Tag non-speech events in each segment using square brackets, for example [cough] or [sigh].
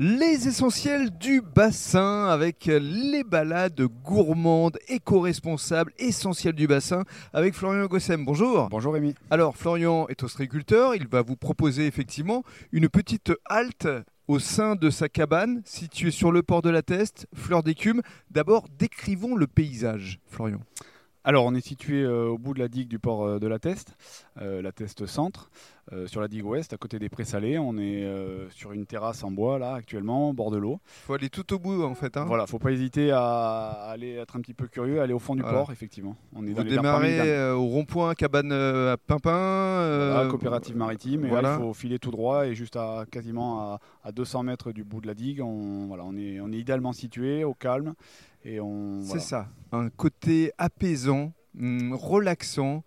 Les essentiels du bassin avec les balades gourmandes, éco-responsables, essentielles du bassin avec Florian Gossem. Bonjour. Bonjour Rémi. Alors Florian est ostréiculteur, il va vous proposer effectivement une petite halte au sein de sa cabane située sur le port de la Teste, fleur d'écume. D'abord, décrivons le paysage, Florian. Alors, on est situé euh, au bout de la digue du port euh, de la Teste, euh, la Teste Centre, sur la digue ouest, à côté des Prés-Salés. On est sur une terrasse en bois, là, actuellement, au bord de l'eau. Il faut aller tout au bout, en fait. Hein. Voilà, faut pas hésiter à aller être un petit peu curieux, aller au fond du port, effectivement. On est Vous démarrez au rond-point, cabane à Pimpin. Voilà, coopérative maritime. Et il faut filer tout droit et juste à quasiment à, 200 mètres du bout de la digue, on, voilà, on, est, on est idéalement situé, au calme. C'est ça, un côté apaisant, hum, relaxant.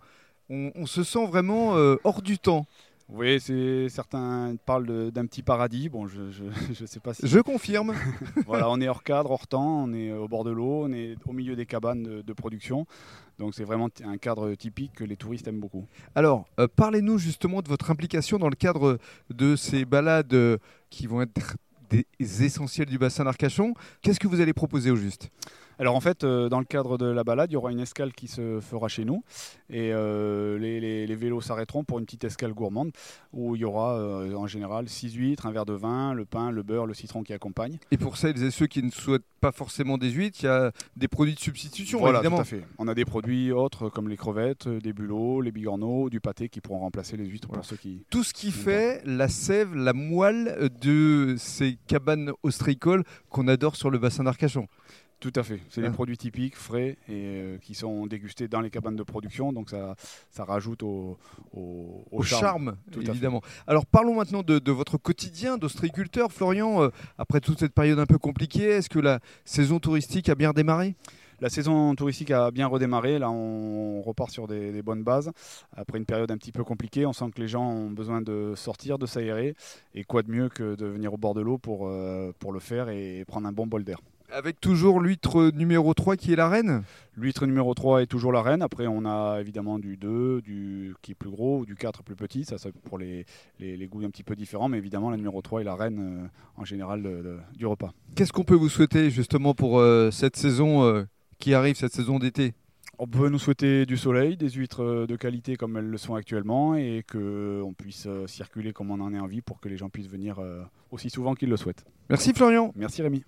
On, se sent vraiment euh, hors du temps. Oui, certains parlent d'un petit paradis. Bon, je, je, [laughs] sais pas si. Je confirme. [laughs] voilà, on est hors cadre, hors temps, on est au bord de l'eau, on est au milieu des cabanes de, production. Donc c'est vraiment un cadre typique que les touristes aiment beaucoup. Alors, euh, parlez-nous justement de votre implication dans le cadre de ces balades euh, qui vont être des essentiels du bassin d'Arcachon. Qu'est-ce que vous allez proposer au juste? Alors en fait, euh, dans le cadre de la balade, il y aura une escale qui se fera chez nous et euh, les, vélos s'arrêteront pour une petite escale gourmande où il y aura euh, en général 6 huîtres, un verre de vin, le pain, le beurre, le citron qui accompagne. Et pour celles et ceux qui ne souhaitent pas forcément des huîtres, il y a des produits de substitution voilà, évidemment. Tout à fait. On a des produits autres comme les crevettes, des bulots, les bigorneaux, du pâté qui pourront remplacer les huîtres pour ceux qui. Tout ce qui fait la sève, la moelle de ces cabanes ostréicoles qu'on adore sur le bassin d'Arcachon. Tout à fait. C'est des hein. produits typiques, frais, et euh, qui sont dégustés dans les cabanes de production. Donc ça, ça rajoute au, au, charme, évidemment. Alors parlons maintenant de, votre quotidien d'ostréiculteur. Florian, euh, après toute cette période un peu compliquée, est-ce que la saison touristique a bien démarré? La saison touristique a bien redémarré. Là, on repart sur des, des, bonnes bases. Après une période un petit peu compliquée, on sent que les gens ont besoin de sortir, de s'aérer. Et quoi de mieux que de venir au bord de l'eau pour, euh, pour le faire et prendre un bon bol d'air. Avec toujours l'huître numéro 3 qui est la reine? L'huître numéro 3 est toujours la reine. Après, on a évidemment du 2 du, qui est plus gros, ou du 4 plus petit. Ça, c'est pour les, les, goûts un petit peu différents. Mais évidemment, la numéro 3 est la reine euh, en général du repas. Qu'est-ce qu'on peut vous souhaiter justement pour euh, cette saison euh, qui arrive, cette saison d'été? On peut nous souhaiter du soleil, des huîtres de qualité comme elles le sont actuellement et qu'on puisse circuler comme on en a envie pour que les gens puissent venir aussi souvent qu'ils le souhaitent. Merci Florian. Merci Rémi.